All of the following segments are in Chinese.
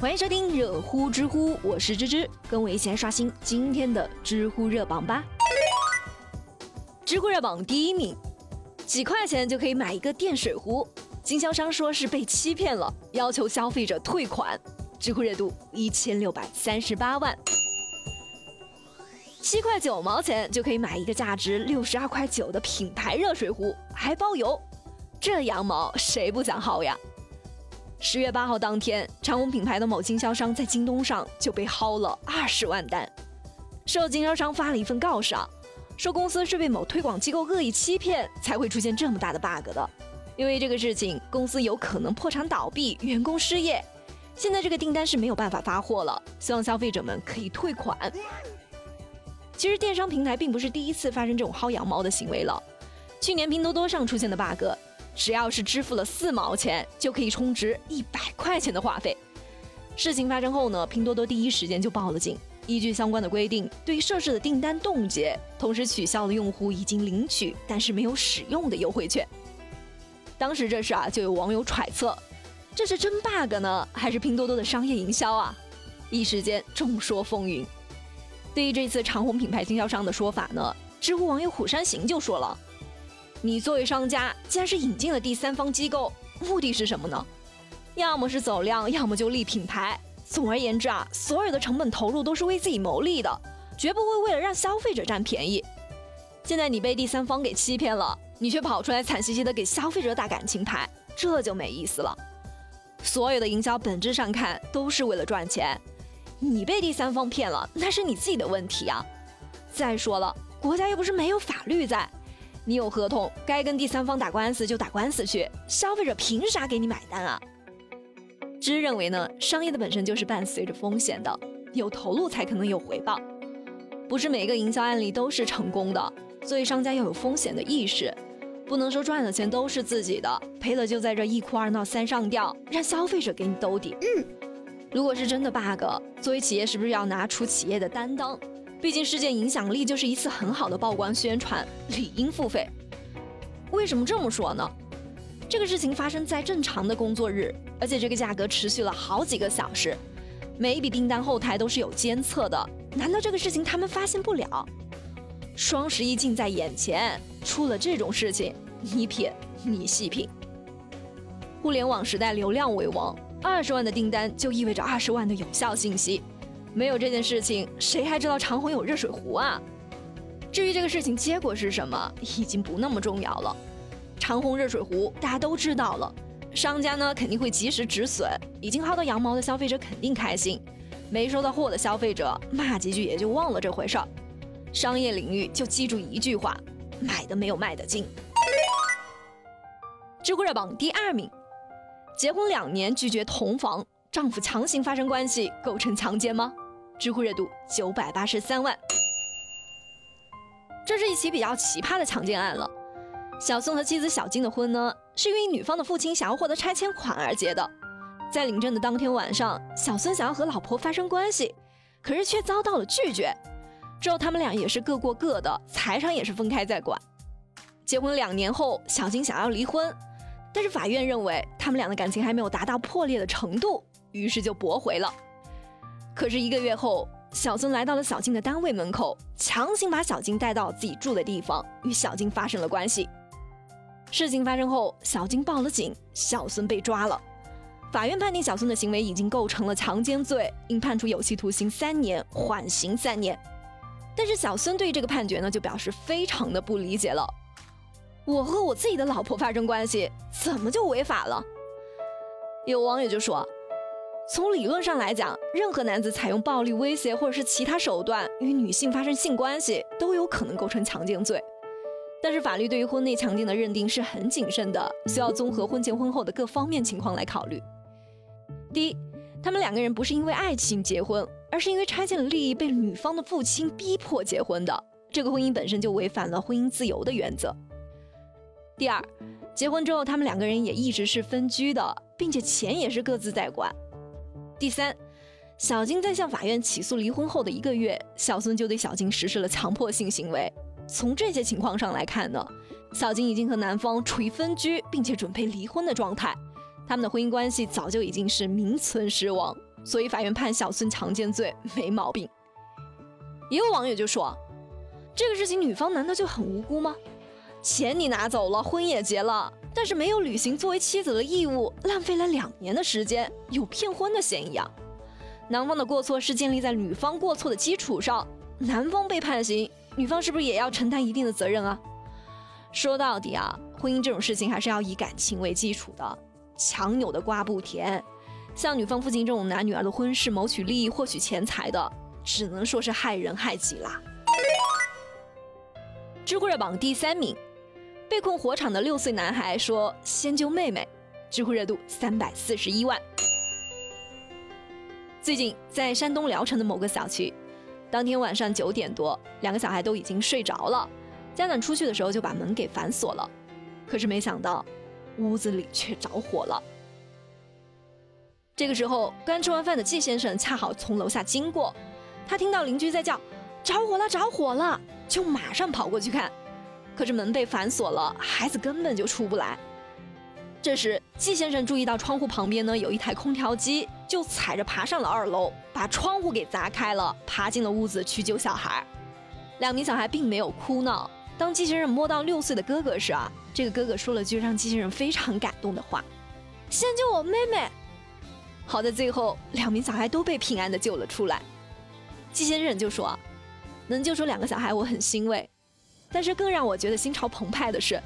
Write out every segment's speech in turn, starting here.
欢迎收听热乎知乎，我是芝芝，跟我一起来刷新今天的知乎热榜吧。知乎热榜第一名，几块钱就可以买一个电水壶，经销商说是被欺骗了，要求消费者退款。知乎热度一千六百三十八万。七块九毛钱就可以买一个价值六十二块九的品牌热水壶，还包邮，这羊毛谁不想薅呀？十月八号当天，长虹品牌的某经销商在京东上就被薅了二十万单，受经销商发了一份告上，说公司是被某推广机构恶意欺骗，才会出现这么大的 bug 的。因为这个事情，公司有可能破产倒闭，员工失业，现在这个订单是没有办法发货了，希望消费者们可以退款。其实电商平台并不是第一次发生这种薅羊毛的行为了，去年拼多多上出现的 bug。只要是支付了四毛钱，就可以充值一百块钱的话费。事情发生后呢，拼多多第一时间就报了警。依据相关的规定，对于涉事的订单冻结，同时取消了用户已经领取但是没有使用的优惠券。当时这事啊，就有网友揣测，这是真 bug 呢，还是拼多多的商业营销啊？一时间众说纷纭。对于这次长虹品牌经销商的说法呢，知乎网友虎山行就说了。你作为商家，既然是引进了第三方机构，目的是什么呢？要么是走量，要么就立品牌。总而言之啊，所有的成本投入都是为自己谋利的，绝不会为了让消费者占便宜。现在你被第三方给欺骗了，你却跑出来惨兮兮的给消费者打感情牌，这就没意思了。所有的营销本质上看都是为了赚钱，你被第三方骗了，那是你自己的问题啊。再说了，国家又不是没有法律在。你有合同，该跟第三方打官司就打官司去，消费者凭啥给你买单啊？芝认为呢，商业的本身就是伴随着风险的，有投入才可能有回报，不是每个营销案例都是成功的，所以商家要有风险的意识，不能说赚的钱都是自己的，赔了就在这一哭二闹三上吊，让消费者给你兜底。嗯，如果是真的 bug，作为企业是不是要拿出企业的担当？毕竟事件影响力就是一次很好的曝光宣传，理应付费。为什么这么说呢？这个事情发生在正常的工作日，而且这个价格持续了好几个小时，每一笔订单后台都是有监测的。难道这个事情他们发现不了？双十一近在眼前，出了这种事情，你品你细品。互联网时代流量为王，二十万的订单就意味着二十万的有效信息。没有这件事情，谁还知道长虹有热水壶啊？至于这个事情结果是什么，已经不那么重要了。长虹热水壶大家都知道了，商家呢肯定会及时止损，已经薅到羊毛的消费者肯定开心，没收到货的消费者骂几句也就忘了这回事儿。商业领域就记住一句话：买的没有卖的精。知乎热榜第二名，结婚两年拒绝同房，丈夫强行发生关系构成强奸吗？知乎热度九百八十三万，这是一起比较奇葩的强奸案了。小宋和妻子小金的婚呢，是因为女方的父亲想要获得拆迁款而结的。在领证的当天晚上，小孙想要和老婆发生关系，可是却遭到了拒绝。之后他们俩也是各过各的，财产也是分开在管。结婚两年后，小金想要离婚，但是法院认为他们俩的感情还没有达到破裂的程度，于是就驳回了。可是一个月后，小孙来到了小静的单位门口，强行把小静带到自己住的地方，与小静发生了关系。事情发生后，小静报了警，小孙被抓了。法院判定小孙的行为已经构成了强奸罪，应判处有期徒刑三年，缓刑三年。但是小孙对这个判决呢，就表示非常的不理解了。我和我自己的老婆发生关系，怎么就违法了？有网友就说。从理论上来讲，任何男子采用暴力威胁或者是其他手段与女性发生性关系，都有可能构成强奸罪。但是法律对于婚内强奸的认定是很谨慎的，需要综合婚前婚后的各方面情况来考虑。第一，他们两个人不是因为爱情结婚，而是因为拆迁的利益被女方的父亲逼迫结婚的，这个婚姻本身就违反了婚姻自由的原则。第二，结婚之后他们两个人也一直是分居的，并且钱也是各自在管。第三，小金在向法院起诉离婚后的一个月，小孙就对小金实施了强迫性行为。从这些情况上来看呢，小金已经和男方处于分居并且准备离婚的状态，他们的婚姻关系早就已经是名存实亡，所以法院判小孙强奸罪没毛病。也有网友就说，这个事情女方难道就很无辜吗？钱你拿走了，婚也结了，但是没有履行作为妻子的义务，浪费了两年的时间，有骗婚的嫌疑啊！男方的过错是建立在女方过错的基础上，男方被判刑，女方是不是也要承担一定的责任啊？说到底啊，婚姻这种事情还是要以感情为基础的，强扭的瓜不甜。像女方父亲这种拿女儿的婚事谋取利益、获取钱财的，只能说是害人害己啦。知乎热榜第三名。被困火场的六岁男孩说：“先救妹妹。”知乎热度三百四十一万。最近在山东聊城的某个小区，当天晚上九点多，两个小孩都已经睡着了，家长出去的时候就把门给反锁了，可是没想到屋子里却着火了。这个时候，刚吃完饭的季先生恰好从楼下经过，他听到邻居在叫：“着火了，着火了！”就马上跑过去看。可是门被反锁了，孩子根本就出不来。这时，季先生注意到窗户旁边呢有一台空调机，就踩着爬上了二楼，把窗户给砸开了，爬进了屋子去救小孩。两名小孩并没有哭闹。当季先生摸到六岁的哥哥时啊，这个哥哥说了句让季先生非常感动的话：“先救我妹妹。”好在最后两名小孩都被平安的救了出来。季先生就说：“能救出两个小孩，我很欣慰。”但是更让我觉得心潮澎湃的是，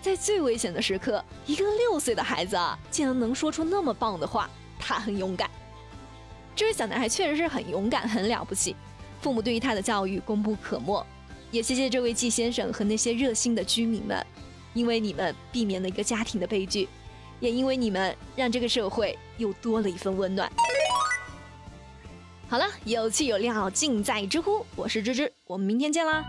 在最危险的时刻，一个六岁的孩子啊，竟然能说出那么棒的话，他很勇敢。这位小男孩确实是很勇敢，很了不起，父母对于他的教育功不可没。也谢谢这位季先生和那些热心的居民们，因为你们避免了一个家庭的悲剧，也因为你们让这个社会又多了一份温暖。好了，有趣有料尽在知乎，我是芝芝，我们明天见啦。